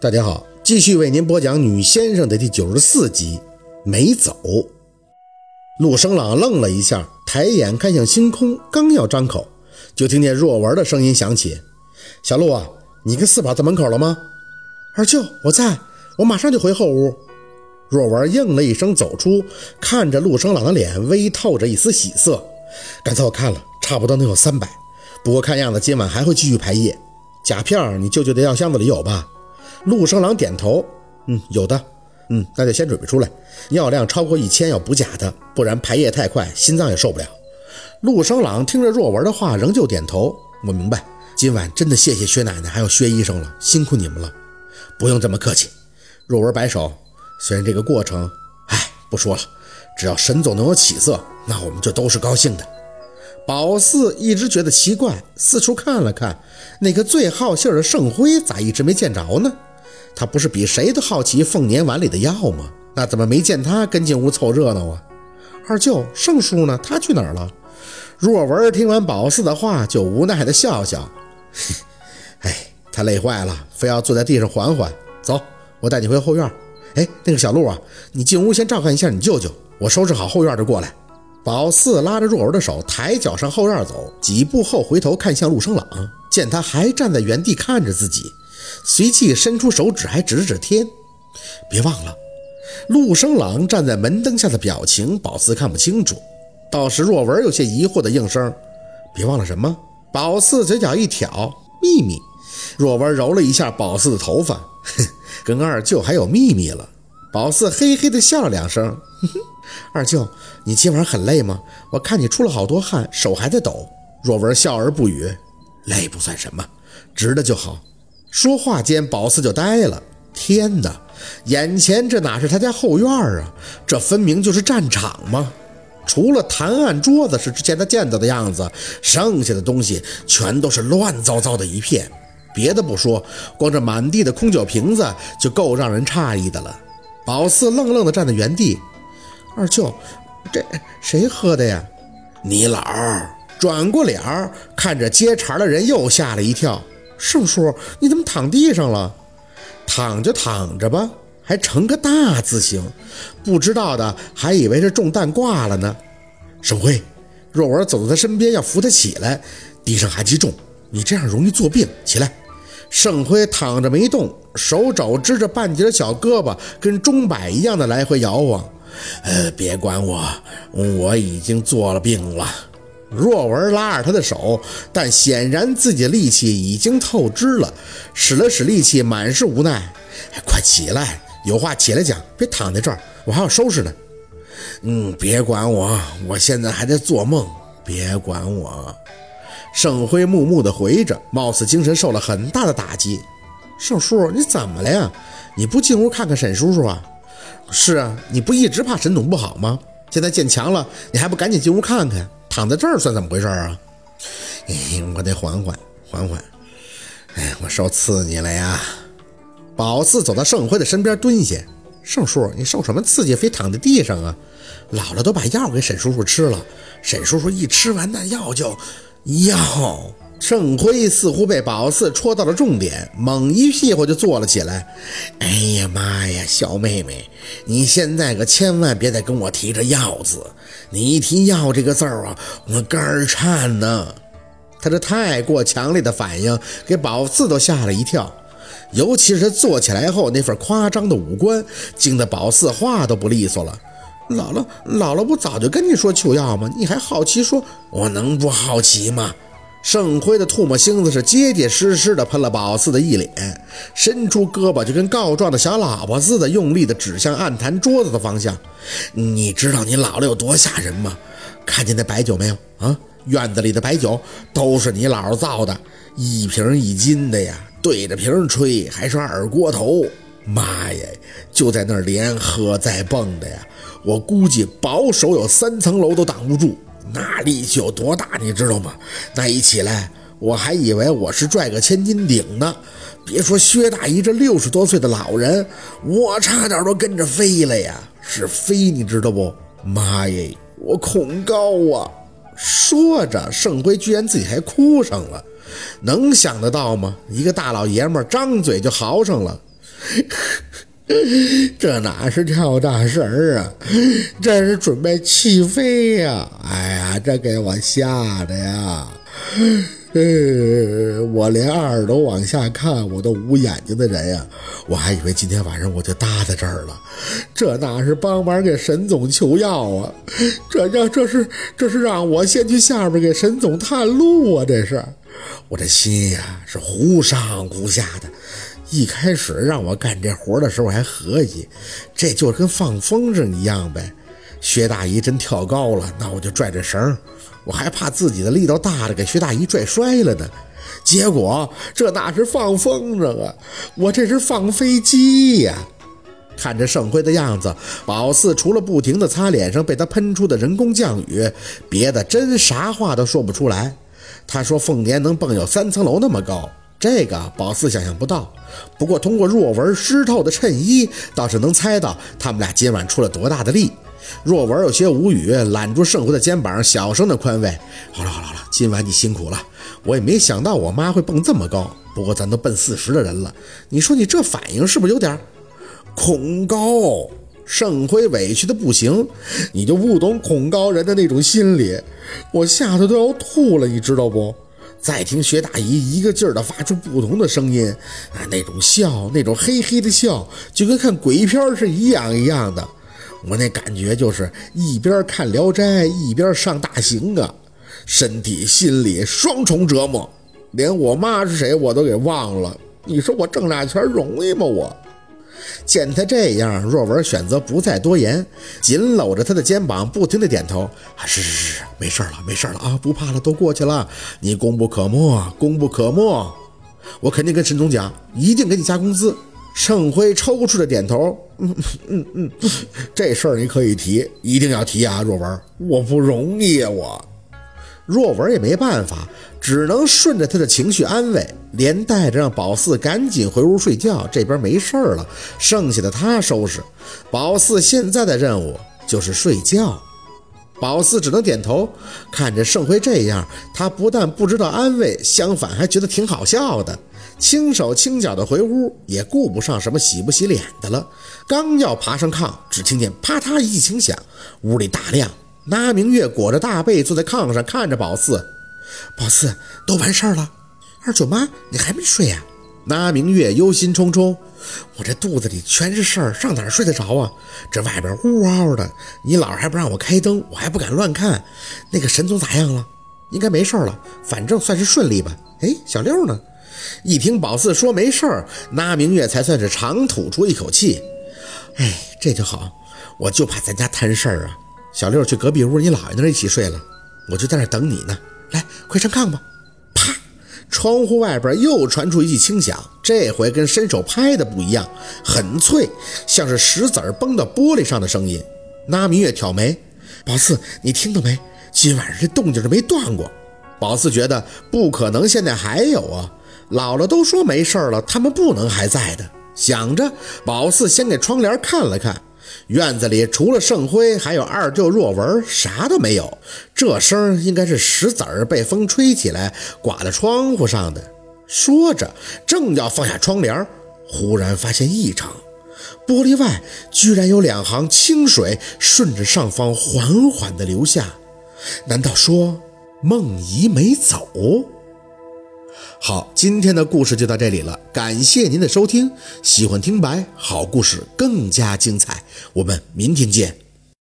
大家好，继续为您播讲《女先生》的第九十四集。没走，陆生朗愣了一下，抬眼看向星空，刚要张口，就听见若文的声音响起：“小陆啊，你跟四宝在门口了吗？”“二舅，我在，我马上就回后屋。”若文应了一声，走出，看着陆生朗的脸，微透着一丝喜色。刚才我看了，差不多能有三百，不过看样子今晚还会继续排夜。假票，你舅舅的药箱子里有吧？陆生朗点头，嗯，有的，嗯，那就先准备出来。药量超过一千要补钾的，不然排液太快，心脏也受不了。陆生朗听着若文的话，仍旧点头。我明白，今晚真的谢谢薛奶奶还有薛医生了，辛苦你们了。不用这么客气。若文摆手，虽然这个过程，哎，不说了。只要沈总能有起色，那我们就都是高兴的。宝四一直觉得奇怪，四处看了看，那个最好信的盛辉咋一直没见着呢？他不是比谁都好奇凤年碗里的药吗？那怎么没见他跟进屋凑热闹啊？二舅，盛叔呢？他去哪儿了？若文听完宝四的话，就无奈的笑笑，哎，他累坏了，非要坐在地上缓缓。走，我带你回后院。哎，那个小陆啊，你进屋先照看一下你舅舅，我收拾好后院就过来。宝四拉着若文的手，抬脚上后院走，几步后回头看向陆生朗，见他还站在原地看着自己。随即伸出手指，还指了指天，别忘了。陆生朗站在门灯下的表情，宝四看不清楚。倒是若文有些疑惑的应声：“别忘了什么？”宝四嘴角一挑：“秘密。”若文揉了一下宝四的头发，哼，跟二舅还有秘密了。宝四嘿嘿的笑了两声：“哼，二舅，你今晚很累吗？我看你出了好多汗，手还在抖。”若文笑而不语：“累不算什么，直的就好。”说话间，宝四就呆了。天哪，眼前这哪是他家后院啊？这分明就是战场吗？除了谈案桌子是之前他见到的样子，剩下的东西全都是乱糟糟的一片。别的不说，光这满地的空酒瓶子就够让人诧异的了。宝四愣愣地站在原地。二舅，这谁喝的呀？你老儿。转过脸儿看着接茬的人，又吓了一跳。盛叔，你怎么躺地上了？躺就躺着吧，还成个大字形，不知道的还以为是中弹挂了呢。盛辉，若文走到他身边要扶他起来，地上还极重，你这样容易坐病。起来。盛辉躺着没动，手肘支着半截小胳膊，跟钟摆一样的来回摇晃。呃，别管我，我已经做了病了。若文拉着他的手，但显然自己的力气已经透支了，使了使力气，满是无奈。快起来，有话起来讲，别躺在这儿，我还要收拾呢。嗯，别管我，我现在还在做梦。别管我。盛辉木木地回着，貌似精神受了很大的打击。盛叔，你怎么了呀？你不进屋看看沈叔叔啊？是啊，你不一直怕沈总不好吗？现在见强了，你还不赶紧进屋看看？躺在这儿算怎么回事啊？哎，我得缓缓缓缓。哎，我受刺激了呀！宝四走到盛辉的身边蹲下。盛叔，你受什么刺激，非躺在地上啊？姥姥都把药给沈叔叔吃了，沈叔叔一吃完那药就药。盛辉似乎被宝四戳到了重点，猛一屁股就坐了起来。哎呀妈呀，小妹妹，你现在可千万别再跟我提这药字，你一提药这个字儿啊，我肝儿颤呢。他这太过强烈的反应，给宝四都吓了一跳，尤其是他坐起来后那份夸张的五官，惊得宝四话都不利索了。姥姥，姥姥不早就跟你说求药吗？你还好奇说，我能不好奇吗？盛辉的唾沫星子是结结实实的喷了宝四的一脸，伸出胳膊就跟告状的小喇叭似的，用力的指向案坛桌子的方向。你知道你姥姥有多吓人吗？看见那白酒没有？啊，院子里的白酒都是你姥姥造的，一瓶一斤的呀，对着瓶吹，还是二锅头。妈呀，就在那儿连喝再蹦的呀，我估计保守有三层楼都挡不住。那力气有多大，你知道吗？那一起来，我还以为我是拽个千斤顶呢。别说薛大姨这六十多岁的老人，我差点都跟着飞了呀！是飞，你知道不？妈耶，我恐高啊！说着，盛辉居然自己还哭上了。能想得到吗？一个大老爷们张嘴就嚎上了。这哪是跳大神啊，这是准备起飞呀！哎呀，这给我吓的呀！呃，我连二楼往下看，我都捂眼睛的人呀，我还以为今天晚上我就搭在这儿了。这哪是帮忙给沈总求药啊？这这这是这是让我先去下边给沈总探路啊！这是，我这心呀是忽上忽下的。一开始让我干这活的时候还合计，这就跟放风筝一样呗。薛大姨真跳高了，那我就拽着绳，我还怕自己的力道大了给薛大姨拽摔了呢。结果这哪是放风筝啊，我这是放飞机呀！看着盛辉的样子，宝四除了不停地擦脸上被他喷出的人工降雨，别的真啥话都说不出来。他说凤年能蹦有三层楼那么高。这个宝四想象不到，不过通过若文湿透的衬衣，倒是能猜到他们俩今晚出了多大的力。若文有些无语，揽住盛辉的肩膀，小声的宽慰：“好了好了好了，今晚你辛苦了。我也没想到我妈会蹦这么高，不过咱都奔四十的人了，你说你这反应是不是有点恐高？”盛辉委屈的不行：“你就不懂恐高人的那种心理，我吓得都要吐了，你知道不？”再听薛大姨一个劲儿的发出不同的声音，啊，那种笑，那种嘿嘿的笑，就跟看鬼片是一样一样的。我那感觉就是一边看《聊斋》一边上大刑啊，身体心理双重折磨，连我妈是谁我都给忘了。你说我挣俩钱容易吗？我。见他这样，若文选择不再多言，紧搂着他的肩膀，不停地点头：“啊，是是是，没事了，没事了啊，不怕了，都过去了。你功不可没，功不可没。我肯定跟沈总讲，一定给你加工资。”盛辉抽搐着点头：“嗯嗯嗯，这事儿你可以提，一定要提啊，若文，我不容易啊，我。”若文也没办法，只能顺着他的情绪安慰，连带着让宝四赶紧回屋睡觉。这边没事了，剩下的他收拾。宝四现在的任务就是睡觉。宝四只能点头。看着盛辉这样，他不但不知道安慰，相反还觉得挺好笑的。轻手轻脚的回屋，也顾不上什么洗不洗脸的了。刚要爬上炕，只听见啪嗒一轻响，屋里大亮。那明月裹着大被坐在炕上，看着宝四。宝四，都完事儿了。二舅妈，你还没睡呀？那明月忧心忡忡。我这肚子里全是事儿，上哪儿睡得着啊？这外边呜嗷的，你姥还不让我开灯，我还不敢乱看。那个沈总咋样了？应该没事儿了，反正算是顺利吧。哎，小六呢？一听宝四说没事儿，那明月才算是长吐出一口气。哎，这就好，我就怕咱家摊事儿啊。小六去隔壁屋你姥爷那儿一起睡了，我就在那等你呢。来，快上炕吧！啪，窗户外边又传出一记轻响，这回跟伸手拍的不一样，很脆，像是石子儿崩到玻璃上的声音。那明月挑眉：“宝四，你听到没？今晚上这动静都没断过。”宝四觉得不可能，现在还有啊！姥姥都说没事了，他们不能还在的。想着，宝四先给窗帘看了看。院子里除了盛辉，还有二舅若文，啥都没有。这声应该是石子儿被风吹起来，刮在窗户上的。说着，正要放下窗帘，忽然发现异常，玻璃外居然有两行清水顺着上方缓缓地流下。难道说梦怡没走？好，今天的故事就到这里了，感谢您的收听。喜欢听白好故事更加精彩，我们明天见。